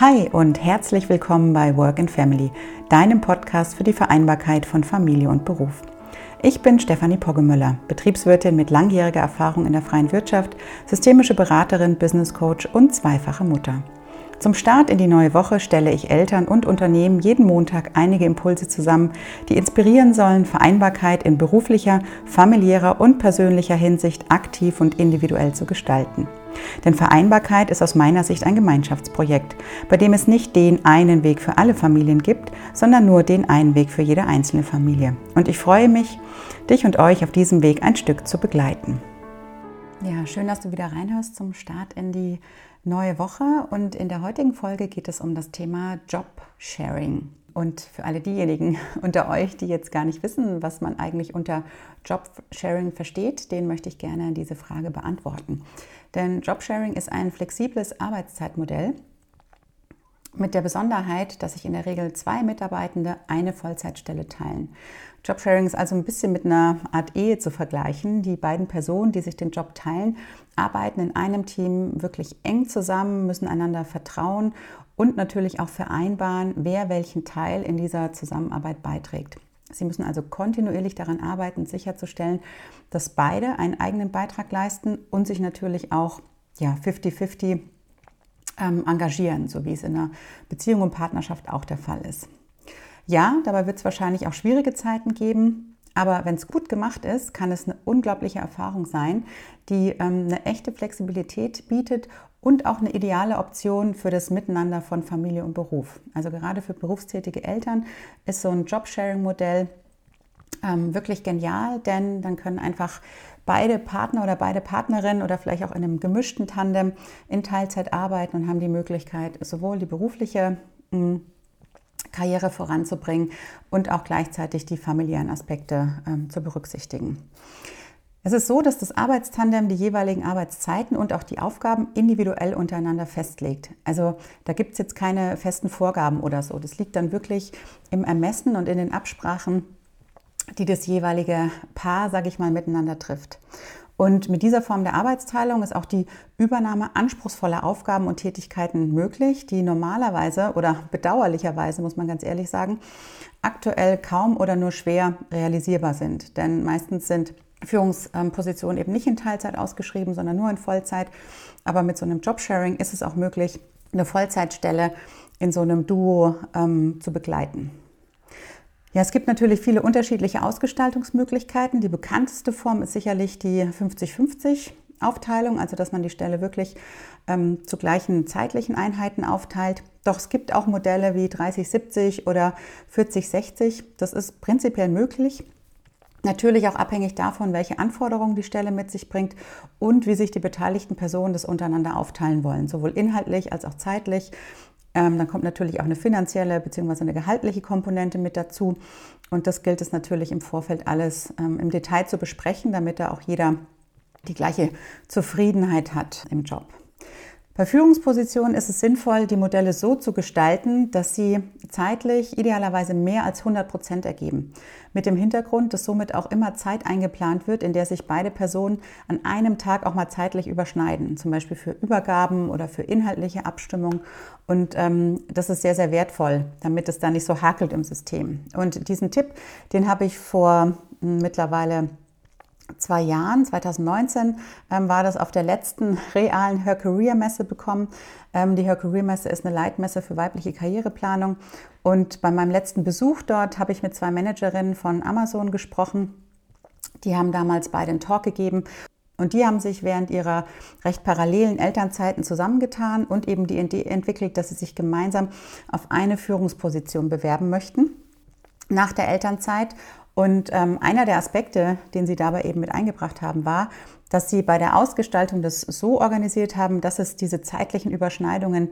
Hi und herzlich willkommen bei Work and Family, deinem Podcast für die Vereinbarkeit von Familie und Beruf. Ich bin Stefanie Poggemöller, Betriebswirtin mit langjähriger Erfahrung in der freien Wirtschaft, systemische Beraterin, Business Coach und zweifache Mutter. Zum Start in die neue Woche stelle ich Eltern und Unternehmen jeden Montag einige Impulse zusammen, die inspirieren sollen, Vereinbarkeit in beruflicher, familiärer und persönlicher Hinsicht aktiv und individuell zu gestalten. Denn Vereinbarkeit ist aus meiner Sicht ein Gemeinschaftsprojekt, bei dem es nicht den einen Weg für alle Familien gibt, sondern nur den einen Weg für jede einzelne Familie. Und ich freue mich, dich und euch auf diesem Weg ein Stück zu begleiten. Ja, schön, dass du wieder reinhörst zum Start in die neue Woche und in der heutigen Folge geht es um das Thema Job-Sharing. Und für alle diejenigen unter euch, die jetzt gar nicht wissen, was man eigentlich unter Job-Sharing versteht, den möchte ich gerne diese Frage beantworten. Denn Job-Sharing ist ein flexibles Arbeitszeitmodell mit der Besonderheit, dass sich in der Regel zwei Mitarbeitende eine Vollzeitstelle teilen. Jobsharing ist also ein bisschen mit einer Art Ehe zu vergleichen. Die beiden Personen, die sich den Job teilen, arbeiten in einem Team wirklich eng zusammen, müssen einander vertrauen und natürlich auch vereinbaren, wer welchen Teil in dieser Zusammenarbeit beiträgt. Sie müssen also kontinuierlich daran arbeiten, sicherzustellen, dass beide einen eigenen Beitrag leisten und sich natürlich auch ja, 50-50 ähm, engagieren, so wie es in einer Beziehung und Partnerschaft auch der Fall ist. Ja, dabei wird es wahrscheinlich auch schwierige Zeiten geben, aber wenn es gut gemacht ist, kann es eine unglaubliche Erfahrung sein, die ähm, eine echte Flexibilität bietet und auch eine ideale Option für das Miteinander von Familie und Beruf. Also gerade für berufstätige Eltern ist so ein Jobsharing-Modell ähm, wirklich genial, denn dann können einfach beide Partner oder beide Partnerinnen oder vielleicht auch in einem gemischten Tandem in Teilzeit arbeiten und haben die Möglichkeit, sowohl die berufliche mh, hm, Karriere voranzubringen und auch gleichzeitig die familiären Aspekte ähm, zu berücksichtigen. Es ist so, dass das Arbeitstandem die jeweiligen Arbeitszeiten und auch die Aufgaben individuell untereinander festlegt. Also da gibt es jetzt keine festen Vorgaben oder so. Das liegt dann wirklich im Ermessen und in den Absprachen, die das jeweilige Paar, sage ich mal, miteinander trifft. Und mit dieser Form der Arbeitsteilung ist auch die Übernahme anspruchsvoller Aufgaben und Tätigkeiten möglich, die normalerweise oder bedauerlicherweise, muss man ganz ehrlich sagen, aktuell kaum oder nur schwer realisierbar sind. Denn meistens sind Führungspositionen eben nicht in Teilzeit ausgeschrieben, sondern nur in Vollzeit. Aber mit so einem Jobsharing ist es auch möglich, eine Vollzeitstelle in so einem Duo ähm, zu begleiten. Ja, es gibt natürlich viele unterschiedliche Ausgestaltungsmöglichkeiten. Die bekannteste Form ist sicherlich die 50-50 Aufteilung, also dass man die Stelle wirklich ähm, zu gleichen zeitlichen Einheiten aufteilt. Doch es gibt auch Modelle wie 30-70 oder 40-60. Das ist prinzipiell möglich. Natürlich auch abhängig davon, welche Anforderungen die Stelle mit sich bringt und wie sich die beteiligten Personen das untereinander aufteilen wollen, sowohl inhaltlich als auch zeitlich. Ähm, dann kommt natürlich auch eine finanzielle bzw. eine gehaltliche Komponente mit dazu. Und das gilt es natürlich im Vorfeld alles ähm, im Detail zu besprechen, damit da auch jeder die gleiche Zufriedenheit hat im Job. Bei Führungspositionen ist es sinnvoll, die Modelle so zu gestalten, dass sie zeitlich idealerweise mehr als 100 Prozent ergeben. Mit dem Hintergrund, dass somit auch immer Zeit eingeplant wird, in der sich beide Personen an einem Tag auch mal zeitlich überschneiden, zum Beispiel für Übergaben oder für inhaltliche Abstimmung. Und ähm, das ist sehr, sehr wertvoll, damit es da nicht so hakelt im System. Und diesen Tipp, den habe ich vor hm, mittlerweile zwei Jahren, 2019, ähm, war das auf der letzten realen Her Career Messe bekommen. Ähm, die Her Career Messe ist eine Leitmesse für weibliche Karriereplanung. Und bei meinem letzten Besuch dort habe ich mit zwei Managerinnen von Amazon gesprochen. Die haben damals beide einen Talk gegeben und die haben sich während ihrer recht parallelen Elternzeiten zusammengetan und eben die Idee entwickelt, dass sie sich gemeinsam auf eine Führungsposition bewerben möchten nach der Elternzeit und ähm, einer der Aspekte, den Sie dabei eben mit eingebracht haben, war, dass Sie bei der Ausgestaltung das so organisiert haben, dass es diese zeitlichen Überschneidungen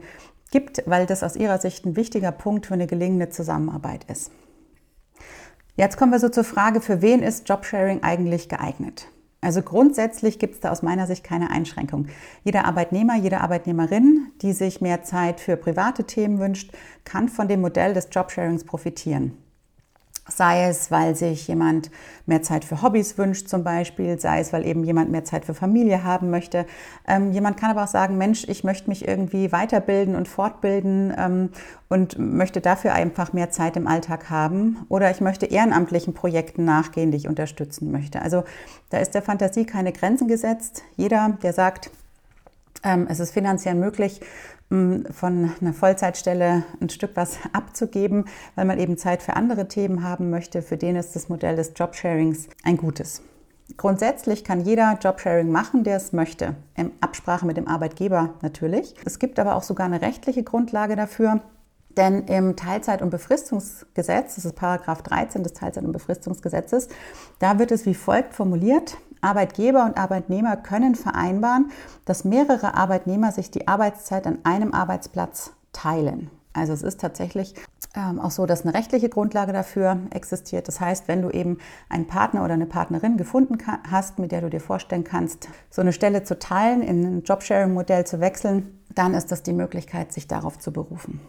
gibt, weil das aus Ihrer Sicht ein wichtiger Punkt für eine gelingende Zusammenarbeit ist. Jetzt kommen wir so zur Frage, für wen ist Jobsharing eigentlich geeignet? Also grundsätzlich gibt es da aus meiner Sicht keine Einschränkung. Jeder Arbeitnehmer, jede Arbeitnehmerin, die sich mehr Zeit für private Themen wünscht, kann von dem Modell des Jobsharings profitieren. Sei es, weil sich jemand mehr Zeit für Hobbys wünscht zum Beispiel, sei es, weil eben jemand mehr Zeit für Familie haben möchte. Ähm, jemand kann aber auch sagen, Mensch, ich möchte mich irgendwie weiterbilden und fortbilden ähm, und möchte dafür einfach mehr Zeit im Alltag haben. Oder ich möchte ehrenamtlichen Projekten nachgehen, die ich unterstützen möchte. Also da ist der Fantasie keine Grenzen gesetzt. Jeder, der sagt, ähm, es ist finanziell möglich, von einer Vollzeitstelle ein Stück was abzugeben, weil man eben Zeit für andere Themen haben möchte. Für den ist das Modell des Jobsharings ein gutes. Grundsätzlich kann jeder Jobsharing machen, der es möchte, in Absprache mit dem Arbeitgeber natürlich. Es gibt aber auch sogar eine rechtliche Grundlage dafür. Denn im Teilzeit- und Befristungsgesetz, das ist Paragraph 13 des Teilzeit- und Befristungsgesetzes, da wird es wie folgt formuliert. Arbeitgeber und Arbeitnehmer können vereinbaren, dass mehrere Arbeitnehmer sich die Arbeitszeit an einem Arbeitsplatz teilen. Also es ist tatsächlich ähm, auch so, dass eine rechtliche Grundlage dafür existiert. Das heißt, wenn du eben einen Partner oder eine Partnerin gefunden hast, mit der du dir vorstellen kannst, so eine Stelle zu teilen, in ein Jobsharing-Modell zu wechseln, dann ist das die Möglichkeit, sich darauf zu berufen.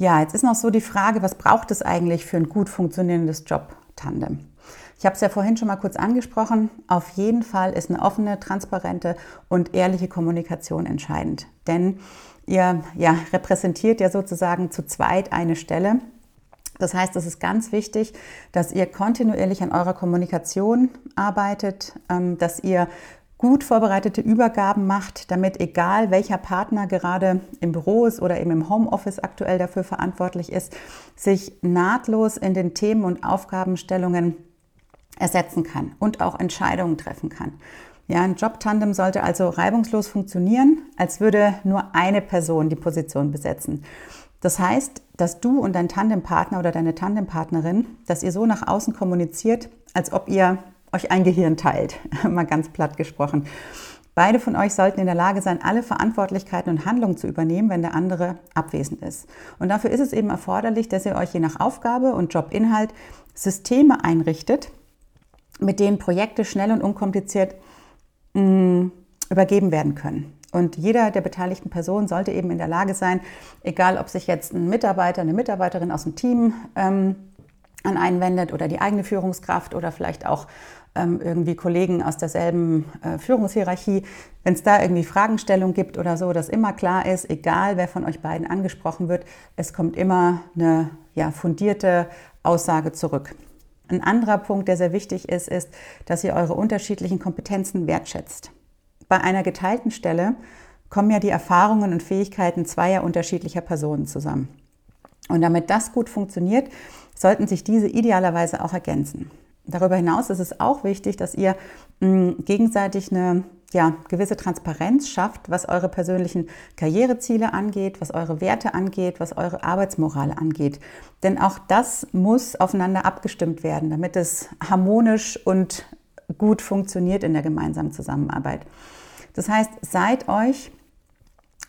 Ja, jetzt ist noch so die Frage, was braucht es eigentlich für ein gut funktionierendes Job-Tandem? Ich habe es ja vorhin schon mal kurz angesprochen. Auf jeden Fall ist eine offene, transparente und ehrliche Kommunikation entscheidend. Denn ihr ja, repräsentiert ja sozusagen zu zweit eine Stelle. Das heißt, es ist ganz wichtig, dass ihr kontinuierlich an eurer Kommunikation arbeitet, ähm, dass ihr gut vorbereitete Übergaben macht, damit egal welcher Partner gerade im Büro ist oder eben im Homeoffice aktuell dafür verantwortlich ist, sich nahtlos in den Themen und Aufgabenstellungen ersetzen kann und auch Entscheidungen treffen kann. Ja, ein Jobtandem sollte also reibungslos funktionieren, als würde nur eine Person die Position besetzen. Das heißt, dass du und dein Tandempartner oder deine Tandempartnerin, dass ihr so nach außen kommuniziert, als ob ihr euch ein Gehirn teilt, mal ganz platt gesprochen. Beide von euch sollten in der Lage sein, alle Verantwortlichkeiten und Handlungen zu übernehmen, wenn der andere abwesend ist. Und dafür ist es eben erforderlich, dass ihr euch je nach Aufgabe und Jobinhalt Systeme einrichtet, mit denen Projekte schnell und unkompliziert mh, mm, übergeben werden können. Und jeder der beteiligten Personen sollte eben in der Lage sein, egal ob sich jetzt ein Mitarbeiter, eine Mitarbeiterin aus dem Team ähm, an einen wendet oder die eigene Führungskraft oder vielleicht auch ähm, irgendwie Kollegen aus derselben äh, Führungshierarchie, wenn es da irgendwie Fragestellungen gibt oder so, dass immer klar ist, egal wer von euch beiden angesprochen wird, es kommt immer eine ja, fundierte Aussage zurück. Ein anderer Punkt, der sehr wichtig ist, ist, dass ihr eure unterschiedlichen Kompetenzen wertschätzt. Bei einer geteilten Stelle kommen ja die Erfahrungen und Fähigkeiten zweier unterschiedlicher Personen zusammen. Und damit das gut funktioniert, sollten sich diese idealerweise auch ergänzen. Darüber hinaus ist es auch wichtig, dass ihr mh, gegenseitig eine ja, gewisse Transparenz schafft, was eure persönlichen Karriereziele angeht, was eure Werte angeht, was eure Arbeitsmoral angeht. Denn auch das muss aufeinander abgestimmt werden, damit es harmonisch und gut funktioniert in der gemeinsamen Zusammenarbeit. Das heißt, seid euch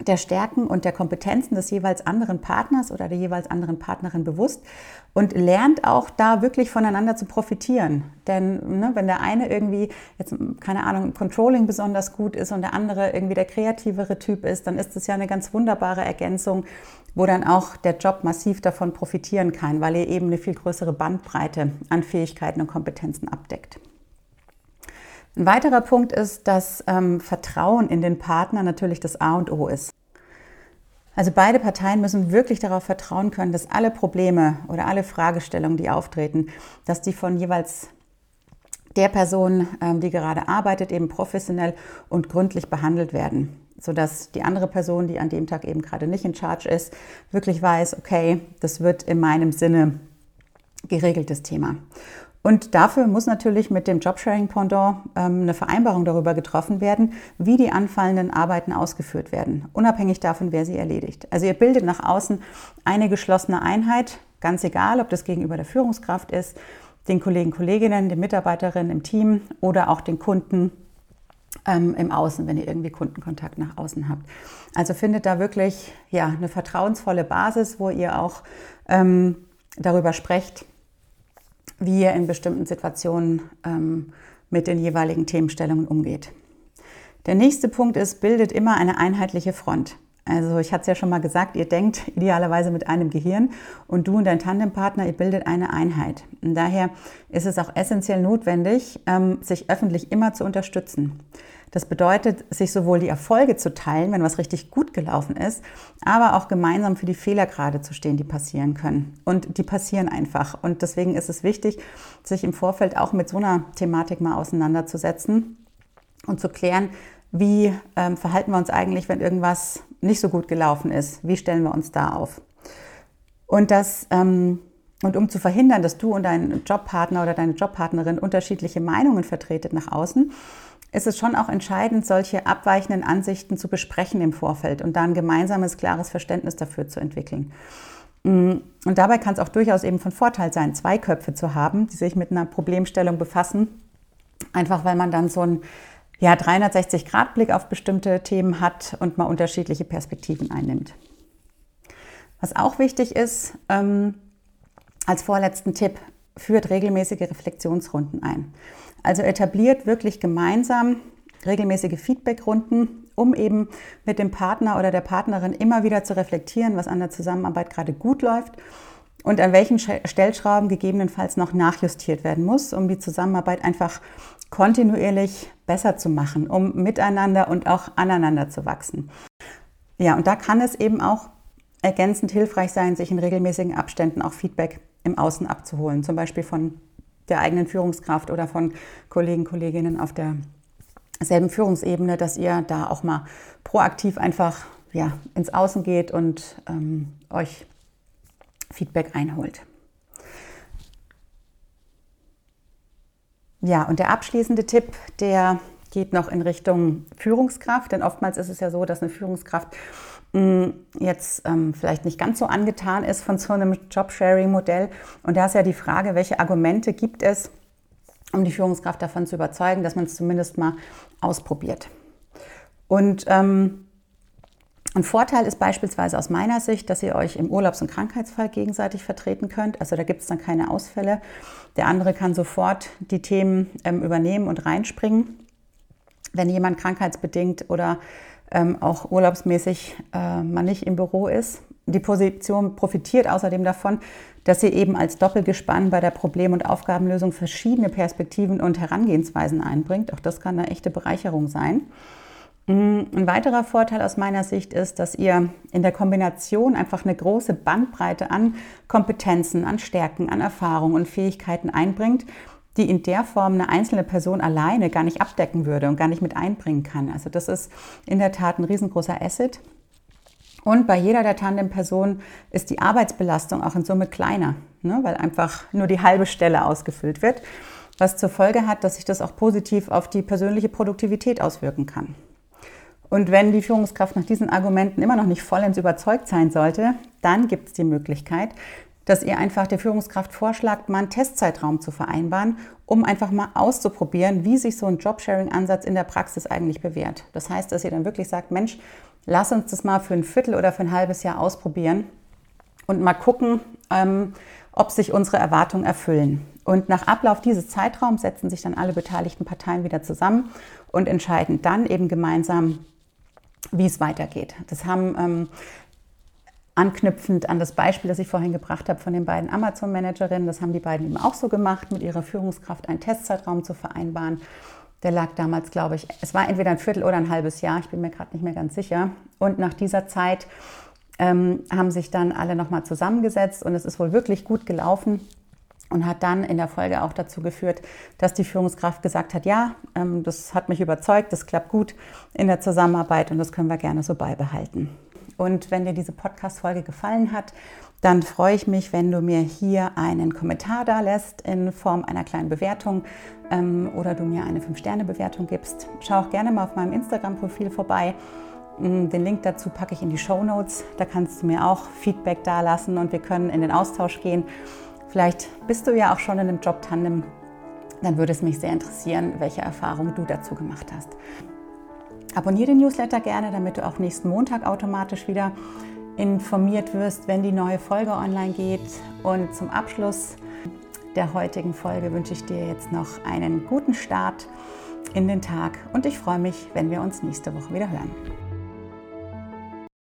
der Stärken und der Kompetenzen des jeweils anderen Partners oder der jeweils anderen Partnerin bewusst und lernt auch da wirklich voneinander zu profitieren. Denn ne, wenn der eine irgendwie, jetzt keine Ahnung, Controlling besonders gut ist und der andere irgendwie der kreativere Typ ist, dann ist es ja eine ganz wunderbare Ergänzung, wo dann auch der Job massiv davon profitieren kann, weil ihr eben eine viel größere Bandbreite an Fähigkeiten und Kompetenzen abdeckt. Ein weiterer Punkt ist, dass ähm, Vertrauen in den Partner natürlich das A und O ist. Also beide Parteien müssen wirklich darauf vertrauen können, dass alle Probleme oder alle Fragestellungen, die auftreten, dass die von jeweils der Person, ähm, die gerade arbeitet, eben professionell und gründlich behandelt werden, sodass die andere Person, die an dem Tag eben gerade nicht in Charge ist, wirklich weiß, okay, das wird in meinem Sinne geregeltes Thema. Und dafür muss natürlich mit dem Jobsharing-Pendant ähm, eine Vereinbarung darüber getroffen werden, wie die anfallenden Arbeiten ausgeführt werden, unabhängig davon, wer sie erledigt. Also ihr bildet nach außen eine geschlossene Einheit, ganz egal, ob das gegenüber der Führungskraft ist, den Kollegen, Kolleginnen, den Mitarbeiterinnen im Team oder auch den Kunden ähm, im Außen, wenn ihr irgendwie Kundenkontakt nach außen habt. Also findet da wirklich ja, eine vertrauensvolle Basis, wo ihr auch ähm, darüber sprecht, wie er in bestimmten Situationen ähm, mit den jeweiligen Themenstellungen umgeht. Der nächste Punkt ist, bildet immer eine einheitliche Front. Also ich hatte es ja schon mal gesagt, ihr denkt idealerweise mit einem Gehirn und du und dein Tandempartner, ihr bildet eine Einheit. Und daher ist es auch essentiell notwendig, ähm, sich öffentlich immer zu unterstützen. Das bedeutet, sich sowohl die Erfolge zu teilen, wenn was richtig gut gelaufen ist, aber auch gemeinsam für die Fehler gerade zu stehen, die passieren können. Und die passieren einfach. Und deswegen ist es wichtig, sich im Vorfeld auch mit so einer Thematik mal auseinanderzusetzen und zu klären, wie ähm, verhalten wir uns eigentlich, wenn irgendwas nicht so gut gelaufen ist? Wie stellen wir uns da auf? Und das ähm, und um zu verhindern, dass du und dein Jobpartner oder deine Jobpartnerin unterschiedliche Meinungen vertretet nach außen, ist es schon auch entscheidend, solche abweichenden Ansichten zu besprechen im Vorfeld und da ein gemeinsames, klares Verständnis dafür zu entwickeln. Mm, und dabei kann es auch durchaus eben von Vorteil sein, zwei Köpfe zu haben, die sich mit einer Problemstellung befassen, einfach weil man dann so ein ja, 360-Grad-Blick auf bestimmte Themen hat und mal unterschiedliche Perspektiven einnimmt. Was auch wichtig ist, ähm, als vorletzten Tipp, führt regelmäßige Reflexionsrunden ein. Also etabliert wirklich gemeinsam regelmäßige Feedbackrunden, um eben mit dem Partner oder der Partnerin immer wieder zu reflektieren, was an der Zusammenarbeit gerade gut läuft und an welchen Stellschrauben gegebenenfalls noch nachjustiert werden muss, um die Zusammenarbeit einfach kontinuierlich besser zu machen, um miteinander und auch aneinander zu wachsen. Ja, und da kann es eben auch ergänzend hilfreich sein, sich in regelmäßigen Abständen auch Feedback im Außen abzuholen, zum Beispiel von der eigenen Führungskraft oder von Kollegen, Kolleginnen auf derselben Führungsebene, dass ihr da auch mal proaktiv einfach ja, ins Außen geht und ähm, euch Feedback einholt. Ja, und der abschließende Tipp, der geht noch in Richtung Führungskraft, denn oftmals ist es ja so, dass eine Führungskraft jetzt ähm, vielleicht nicht ganz so angetan ist von so einem Jobsharing-Modell. Und da ist ja die Frage, welche Argumente gibt es, um die Führungskraft davon zu überzeugen, dass man es zumindest mal ausprobiert. Und ähm, ein Vorteil ist beispielsweise aus meiner Sicht, dass ihr euch im Urlaubs- und Krankheitsfall gegenseitig vertreten könnt. Also da gibt es dann keine Ausfälle. Der andere kann sofort die Themen ähm, übernehmen und reinspringen. Wenn jemand krankheitsbedingt oder ähm, auch urlaubsmäßig äh, man nicht im Büro ist. Die Position profitiert außerdem davon, dass sie eben als Doppelgespann bei der Problem- und Aufgabenlösung verschiedene Perspektiven und Herangehensweisen einbringt. Auch das kann eine echte Bereicherung sein. Mm, ein weiterer Vorteil aus meiner Sicht ist, dass ihr in der Kombination einfach eine große Bandbreite an Kompetenzen, an Stärken, an Erfahrungen und Fähigkeiten einbringt, die in der Form eine einzelne Person alleine gar nicht abdecken würde und gar nicht mit einbringen kann. Also das ist in der Tat ein riesengroßer Asset. Und bei jeder der Tandem-Personen ist die Arbeitsbelastung auch in Summe kleiner, ne, weil einfach nur die halbe Stelle ausgefüllt wird, was zur Folge hat, dass sich das auch positiv auf die persönliche Produktivität auswirken kann. Und wenn die Führungskraft nach diesen Argumenten immer noch nicht vollends überzeugt sein sollte, dann gibt es die Möglichkeit, dass ihr einfach der Führungskraft vorschlagt, mal einen Testzeitraum zu vereinbaren, um einfach mal auszuprobieren, wie sich so ein Jobsharing-Ansatz in der Praxis eigentlich bewährt. Das heißt, dass ihr dann wirklich sagt, Mensch, lass uns das mal für ein Viertel oder für ein halbes Jahr ausprobieren und mal gucken, ähm, ob sich unsere Erwartungen erfüllen. Und nach Ablauf dieses Zeitraums setzen sich dann alle beteiligten Parteien wieder zusammen und entscheiden dann eben gemeinsam, wie es weitergeht. Das haben ähm, anknüpfend an das Beispiel, das ich vorhin gebracht habe von den beiden Amazon-Managerinnen, das haben die beiden eben auch so gemacht, mit ihrer Führungskraft einen Testzeitraum zu vereinbaren. Der lag damals, glaube ich, es war entweder ein Viertel oder ein halbes Jahr, ich bin mir gerade nicht mehr ganz sicher. Und nach dieser Zeit ähm, haben sich dann alle nochmal zusammengesetzt und es ist wohl wirklich gut gelaufen und hat dann in der Folge auch dazu geführt, dass die Führungskraft gesagt hat, ja, ähm, das hat mich überzeugt, das klappt gut in der Zusammenarbeit und das können wir gerne so beibehalten. Und wenn dir diese Podcast-Folge gefallen hat, dann freue ich mich, wenn du mir hier einen Kommentar da lässt in Form einer kleinen Bewertung ähm, oder du mir eine 5-Sterne-Bewertung gibst. Schau auch gerne mal auf meinem Instagram-Profil vorbei. Mm, den Link dazu packe ich in die Show Notes. Da kannst du mir auch Feedback da lassen und wir können in den Austausch gehen. Vielleicht bist du ja auch schon in einem Job-Tandem. Dann würde es mich sehr interessieren, welche Erfahrungen du dazu gemacht hast. Abonniere den Newsletter gerne, damit du auch nächsten Montag automatisch wieder informiert wirst, wenn die neue Folge online geht. Und zum Abschluss der heutigen Folge wünsche ich dir jetzt noch einen guten Start in den Tag und ich freue mich, wenn wir uns nächste Woche wieder hören.